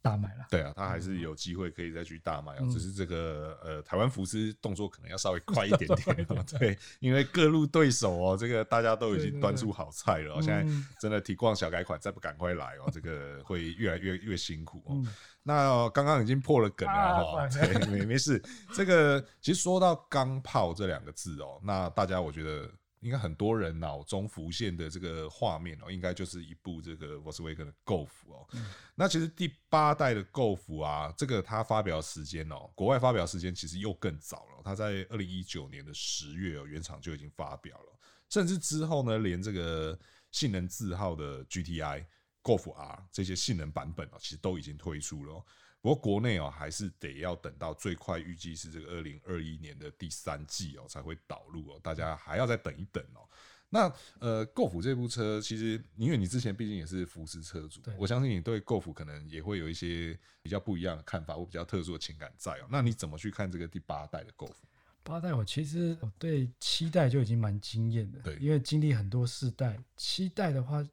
大卖了，对啊，他还是有机会可以再去大卖啊，嗯、只是这个呃，台湾福斯动作可能要稍微快一点点，对，因为各路对手哦，这个大家都已经端出好菜了，现在真的 Tiguan 小改款再不赶快来哦，这个会越来越越辛苦哦。嗯、那刚刚已经破了梗了哈，对，没没事，这个其实说到钢炮这两个字哦，那大家我觉得。应该很多人脑中浮现的这个画面哦，应该就是一部这个 Volkswagen 的 Golf 哦。嗯、那其实第八代的 Golf 啊，这个它发表时间哦，国外发表时间其实又更早了。它在二零一九年的十月哦，原厂就已经发表了。甚至之后呢，连这个性能字号的 GTI Golf R 这些性能版本啊，其实都已经推出了。不过国内哦，还是得要等到最快预计是这个二零二一年的第三季哦才会导入哦，大家还要再等一等哦。那呃，Golf 这部车其实，因为你之前毕竟也是福斯车主，我相信你对 Golf 可能也会有一些比较不一样的看法或比较特殊的情感在哦。那你怎么去看这个第八代的 Golf？八代我其实我对七代就已经蛮惊艳的，对，因为经历很多世代，七代的话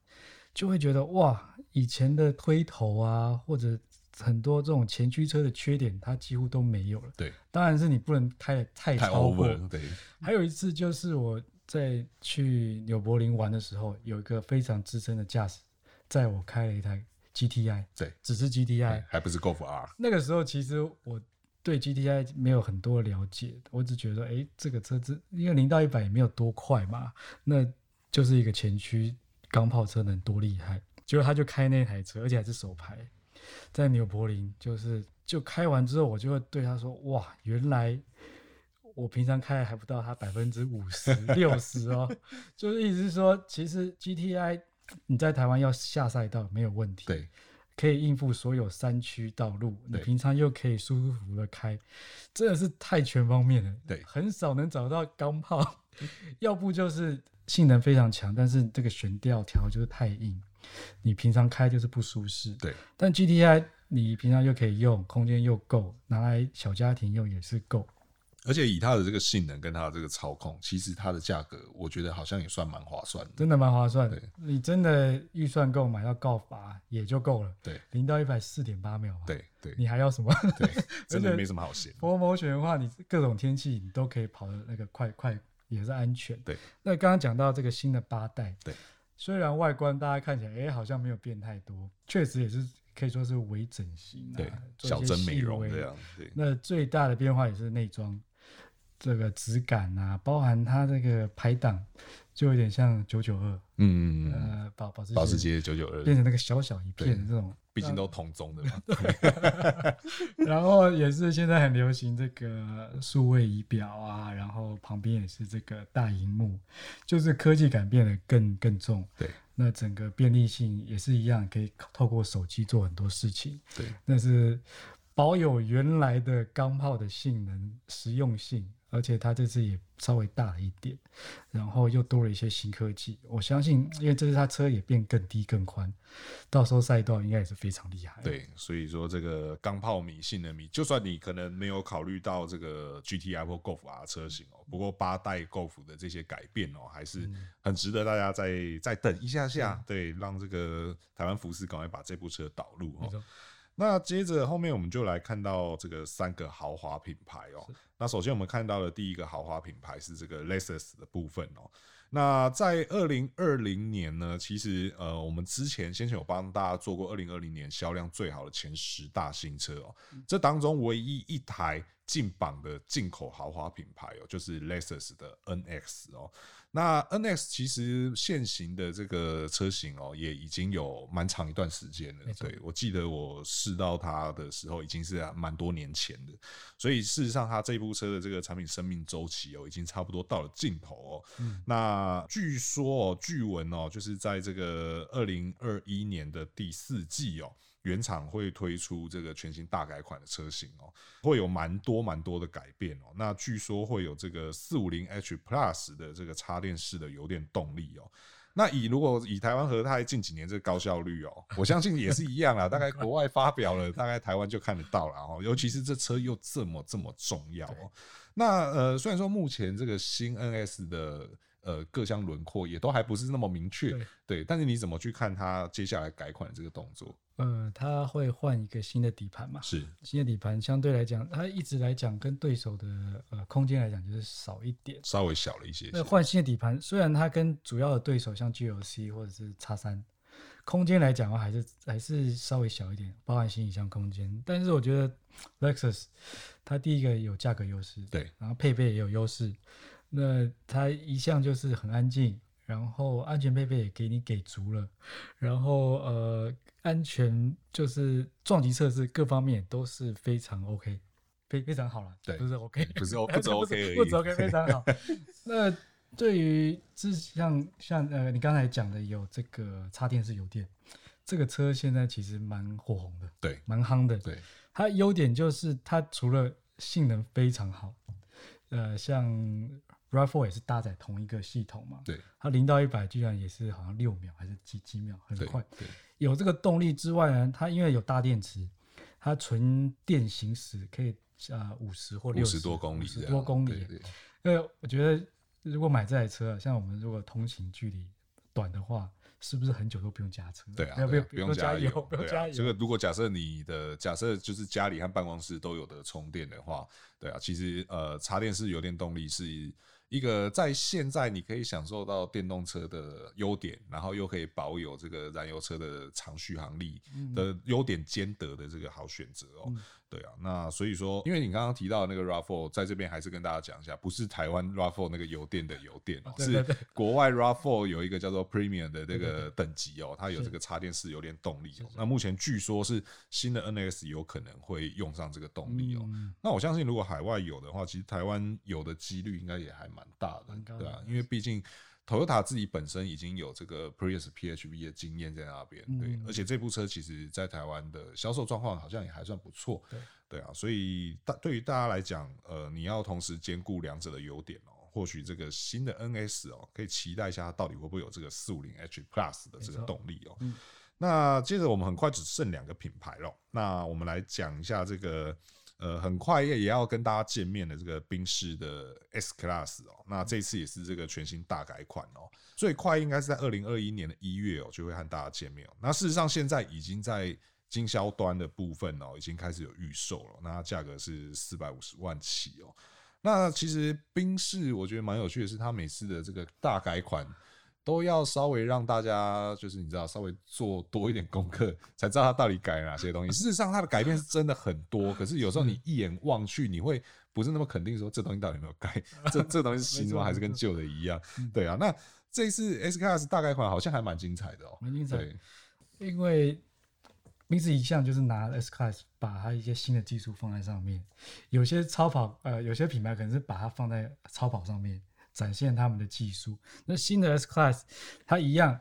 就会觉得哇，以前的推头啊，或者很多这种前驱车的缺点，它几乎都没有了。对，当然是你不能开得太超过。对，还有一次就是我。在去纽柏林玩的时候，有一个非常资深的驾驶在我开了一台 GTI，对，只是 GTI，还不是 Golf R。那个时候其实我对 GTI 没有很多了解，我只觉得，哎，这个车子因为零到一百也没有多快嘛，那就是一个前驱钢炮车能多厉害？结果他就开那台车，而且还是手排，在纽柏林，就是就开完之后，我就会对他说，哇，原来。我平常开还不到他百分之五十六十哦，就是意思是说，其实 GTI 你在台湾要下赛道没有问题，对，可以应付所有山区道路，你平常又可以舒舒服服的开，真的是太全方面了，对，很少能找到钢炮，要不就是性能非常强，但是这个悬吊条就是太硬，你平常开就是不舒适，对，但 GTI 你平常又可以用，空间又够，拿来小家庭用也是够。而且以它的这个性能跟它的这个操控，其实它的价格，我觉得好像也算蛮划算的。真的蛮划算的。你真的预算够买到高尔夫也就够了。对，零到一百四点八秒。对对。你还要什么？对，真的没什么好嫌。4Motion 的话，你各种天气你都可以跑的那个快快，也是安全。对。那刚刚讲到这个新的八代，对，虽然外观大家看起来，哎，好像没有变太多，确实也是可以说是微整形，对，小针美容这样。对。那最大的变化也是内装。这个质感啊，包含它这个排档，就有点像九九二，嗯嗯嗯，呃，保保时保时捷九九二，变成那个小小一片的这种，毕竟都同宗的嘛。然后也是现在很流行这个数位仪表啊，然后旁边也是这个大荧幕，就是科技感变得更更重。对，那整个便利性也是一样，可以透过手机做很多事情。对，但是保有原来的钢炮的性能、实用性。而且它这次也稍微大了一点，然后又多了一些新科技。我相信，因为这次它车也变更低更宽，到时候赛道应该也是非常厉害。对，所以说这个钢炮迷、性能迷，就算你可能没有考虑到这个 GTI 或 Golf R 车型哦，不过八代 Golf 的这些改变哦，还是很值得大家再再等一下下，对，让这个台湾福斯赶快把这部车导入哦。那接着后面我们就来看到这个三个豪华品牌哦。那首先我们看到的第一个豪华品牌是这个 Lexus 的部分哦。那在二零二零年呢，其实呃我们之前先前有帮大家做过二零二零年销量最好的前十大新车哦。这当中唯一一台进榜的进口豪华品牌哦，就是 Lexus 的 NX 哦。那 NX 其实现行的这个车型哦，也已经有蛮长一段时间了。对，我记得我试到它的时候，已经是蛮多年前的。所以事实上，它这部车的这个产品生命周期哦，已经差不多到了尽头哦。嗯、那据说哦，据闻哦，就是在这个二零二一年的第四季哦。原厂会推出这个全新大改款的车型哦，会有蛮多蛮多的改变哦。那据说会有这个四五零 H Plus 的这个插电式的油电动力哦。那以如果以台湾和泰近几年这个高效率哦，我相信也是一样啦。大概国外发表了，大概台湾就看得到了哦。尤其是这车又这么这么重要哦。那呃，虽然说目前这个新 NS 的呃各项轮廓也都还不是那么明确，对，但是你怎么去看它接下来改款的这个动作？呃，它会换一个新的底盘嘛？是新的底盘，相对来讲，它一直来讲跟对手的呃空间来讲就是少一点，稍微小了一些，些。那换新的底盘，虽然它跟主要的对手像 GLC 或者是叉三空间来讲的话，还是还是稍微小一点，包含行李箱空间。但是我觉得 Lexus 它第一个有价格优势，对，然后配备也有优势。那它一向就是很安静，然后安全配备也给你给足了，然后呃。安全就是撞击测试各方面都是非常 OK，非非常好了，对，不是 OK，不是 OK，不是 OK，不止 OK，非常好。那对于，像像呃，你刚才讲的有这个插电式油电，这个车现在其实蛮火红的，对，蛮夯的。对，它优点就是它除了性能非常好，呃，像 RAV4 也是搭载同一个系统嘛，对，它零到一百居然也是好像六秒还是几几秒，很快。对，有这个动力之外呢，它因为有大电池，它纯电行驶可以啊五十或六十多公里，十多公里。对，因为我觉得如果买这台车，像我们如果通勤距离短的话。是不是很久都不用加车？对啊，不用不用加油，不用加油。这个如果假设你的假设就是家里和办公室都有的充电的话，对啊，其实呃，插电式油电动力是一个在现在你可以享受到电动车的优点，然后又可以保有这个燃油车的长续航力的优点兼得的这个好选择哦。对啊，那所以说，因为你刚刚提到那个 RAV4，在这边还是跟大家讲一下，不是台湾 RAV4 那个油电的油电哦，是国外 RAV4 有一个叫做 Premium 的那个等级哦，它有这个插电式油电动力哦。那目前据说是新的 NX 有可能会用上这个动力哦。那我相信如果海外有的话，其实台湾有的几率应该也还蛮大的，对啊，因为毕竟。Toyota 自己本身已经有这个 Prius PHEV 的经验在那边，对，而且这部车其实在台湾的销售状况好像也还算不错，对，对啊，所以大对于大家来讲，呃，你要同时兼顾两者的优点哦，或许这个新的 NS 哦，可以期待一下它到底会不会有这个四五零 H Plus 的这个动力哦。那接着我们很快只剩两个品牌了，那我们来讲一下这个。呃，很快也也要跟大家见面的这个宾士的 S Class 哦，那这次也是这个全新大改款哦，最快应该是在二零二一年的一月哦，就会和大家见面哦。那事实上现在已经在经销端的部分哦，已经开始有预售了，那价格是四百五十万起哦。那其实宾士我觉得蛮有趣的是，它每次的这个大改款。都要稍微让大家就是你知道稍微做多一点功课，才知道它到底改了哪些东西。事实上，它的改变是真的很多，可是有时候你一眼望去，你会不是那么肯定说这东西到底有没有改，这这东西是新的吗？还是跟旧的一样？对啊，那这一次 S Class 大改款好像还蛮精彩的哦，蛮精彩。对，因为名字一向就是拿 S Class 把它一些新的技术放在上面，有些超跑呃，有些品牌可能是把它放在超跑上面。展现他们的技术。那新的 S Class 它一样，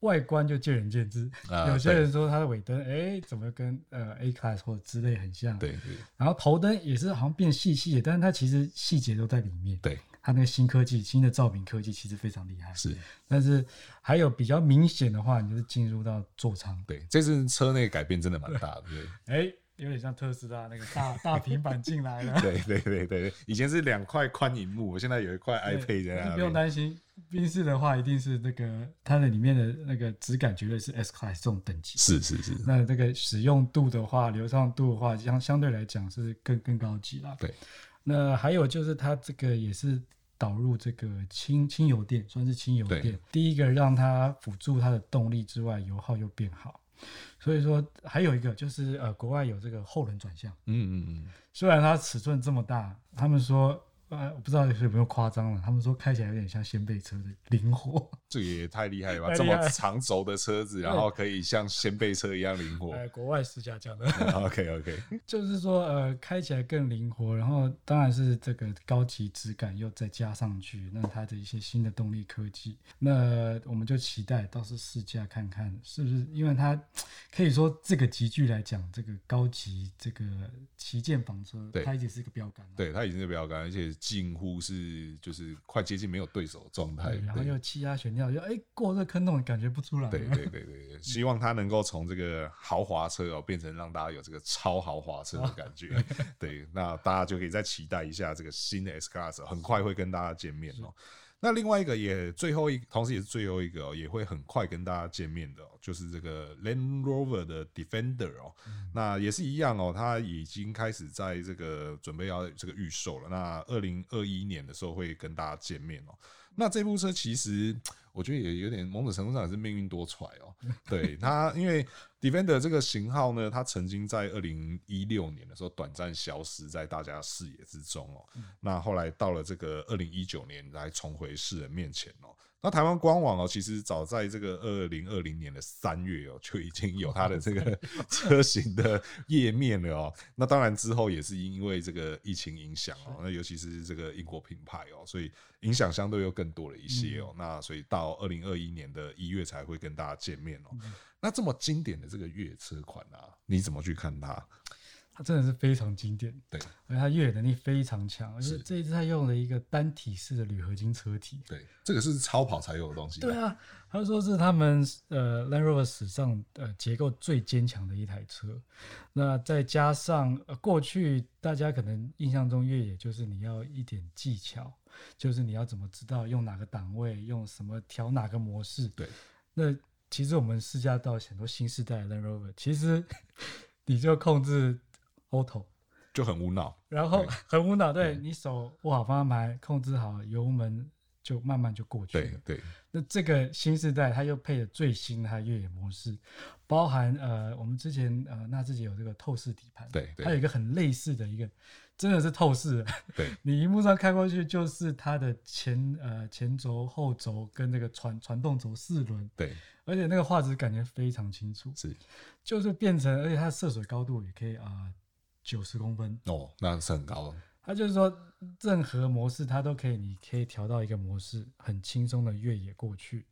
外观就见仁见智。啊、有些人说它的尾灯，哎、欸，怎么跟呃 A Class 或者之类很像？对对。然后头灯也是好像变细细的，但是它其实细节都在里面。对。它那个新科技，新的照明科技其实非常厉害。是。但是还有比较明显的话，你就是进入到座舱。对，这次车内改变真的蛮大的。对。哎。欸有点像特斯拉那个 大大平板进来了。对对对对，以前是两块宽荧幕，我现在有一块 iPad 在那边。不用担心，宾士的话一定是那个它的里面的那个质感绝对是 S Class 这种等级。是是是。那这个使用度的话，流畅度的话，相相对来讲是更更高级啦。对。那还有就是它这个也是导入这个轻轻油电，算是轻油电。第一个让它辅助它的动力之外，油耗又变好。所以说，还有一个就是呃，国外有这个后轮转向。嗯嗯嗯。虽然它尺寸这么大，他们说。呃，我不知道有没有夸张了。他们说开起来有点像掀背车的灵活，这也太厉害了吧！这么长轴的车子，然后可以像掀背车一样灵活。呃，国外试驾讲的。OK OK，就是说呃，开起来更灵活，然后当然是这个高级质感又再加上去，那它的一些新的动力科技，那我们就期待到时试驾看看是不是，因为它可以说这个级距来讲，这个高级这个旗舰房车，它已经是一个标杆了。对，它已经是标杆，而且。近乎是就是快接近没有对手的状态，然后又气压悬吊，就哎、欸、过这坑洞感觉不出来。对对对对，希望它能够从这个豪华车哦变成让大家有这个超豪华车的感觉。哦、对，那大家就可以再期待一下这个新的 S Class，很快会跟大家见面哦。那另外一个也最后一，同时也是最后一个哦，也会很快跟大家见面的，就是这个 Land Rover 的 Defender 哦，那也是一样哦，它已经开始在这个准备要这个预售了，那二零二一年的时候会跟大家见面哦。那这部车其实我觉得也有点某种程度上也是命运多舛哦。对它，因为 Defender 这个型号呢，它曾经在二零一六年的时候短暂消失在大家视野之中哦。那后来到了这个二零一九年来重回世人面前哦。那台湾官网哦，其实早在这个二零二零年的三月哦，就已经有它的这个 车型的页面了哦。那当然之后也是因为这个疫情影响哦，那尤其是这个英国品牌哦，所以影响相对又更多了一些哦。那所以到二零二一年的一月才会跟大家见面哦。那这么经典的这个越野车款啊，你怎么去看它？它真的是非常经典，对，而且它越野能力非常强，而且这一次它用了一个单体式的铝合金车体，对，这个是超跑才有的东西。对啊，他说是他们呃 Land Rover 史上呃结构最坚强的一台车，那再加上呃过去大家可能印象中越野就是你要一点技巧，就是你要怎么知道用哪个档位，用什么调哪个模式，对，那其实我们试驾到很多新世代的 Land Rover，其实 你就控制。Auto 就很无脑，然后很无脑，对，你手握好方向盘，控制好油门，就慢慢就过去了。对，对，那这个新世代它又配了最新的它越野模式，包含呃，我们之前呃，那自己有这个透视底盘，对，对，它有一个很类似的一个，真的是透视的，对，你荧幕上看过去就是它的前呃前轴、后轴跟那个传传动轴四轮，对，而且那个画质感觉非常清楚，是，就是变成，而且它涉水高度也可以啊。呃九十公分哦，那是很高了。它就是说，任何模式它都可以，你可以调到一个模式，很轻松的越野过去。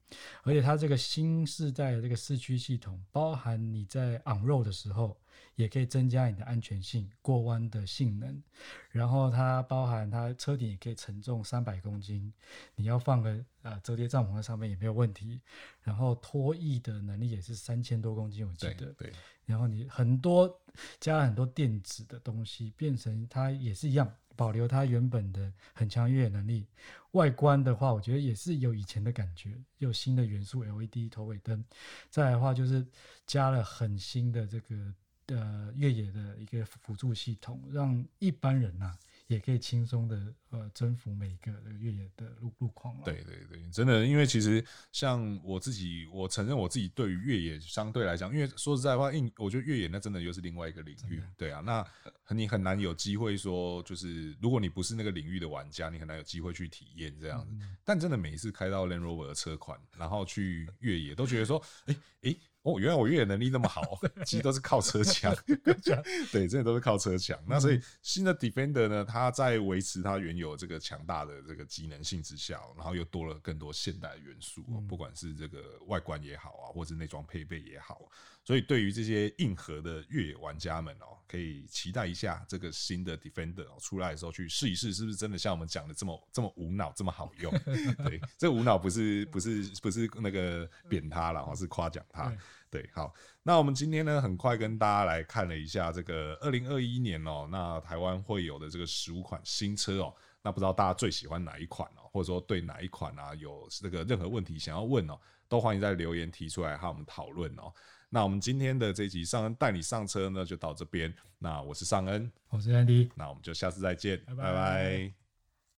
而且它这个新世代的这个四驱系统，包含你在 on road 的时候，也可以增加你的安全性、过弯的性能。然后它包含它车顶也可以承重三百公斤，你要放个呃折叠帐篷在上面也没有问题。然后拖曳的能力也是三千多公斤，我记得。对。对然后你很多加了很多电子的东西，变成它也是一样，保留它原本的很强越野能力。外观的话，我觉得也是有以前的感觉，有新的元素，LED 头尾灯。再来的话，就是加了很新的这个呃越野的一个辅助系统，让一般人呐、啊。也可以轻松的呃征服每一个越野的路路况了。对对对，真的，因为其实像我自己，我承认我自己对于越野相对来讲，因为说实在话，硬我觉得越野那真的又是另外一个领域。对啊，那你很难有机会说，就是如果你不是那个领域的玩家，你很难有机会去体验这样子。但真的每一次开到 Land Rover 的车款，然后去越野，都觉得说，哎哎。哦，原来我越野能力那么好，其实都是靠车强。对，真的都是靠车强。那所以新的 Defender 呢，它在维持它原有这个强大的这个机能性之下，然后又多了更多现代元素，不管是这个外观也好啊，或是内装配备也好。所以对于这些硬核的越野玩家们哦，可以期待一下这个新的 Defender 出来的时候去试一试，是不是真的像我们讲的这么这么无脑，这么好用？对，这个无脑不是不是不是那个贬他了，而是夸奖他。对，好，那我们今天呢，很快跟大家来看了一下这个二零二一年哦，那台湾会有的这个十五款新车哦，那不知道大家最喜欢哪一款哦，或者说对哪一款啊有这个任何问题想要问哦，都欢迎在留言提出来和我们讨论哦。那我们今天的这集尚恩带你上车呢，就到这边。那我是尚恩，我是安迪，那我们就下次再见，拜拜，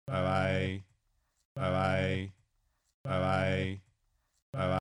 拜拜，拜拜，拜拜，拜拜。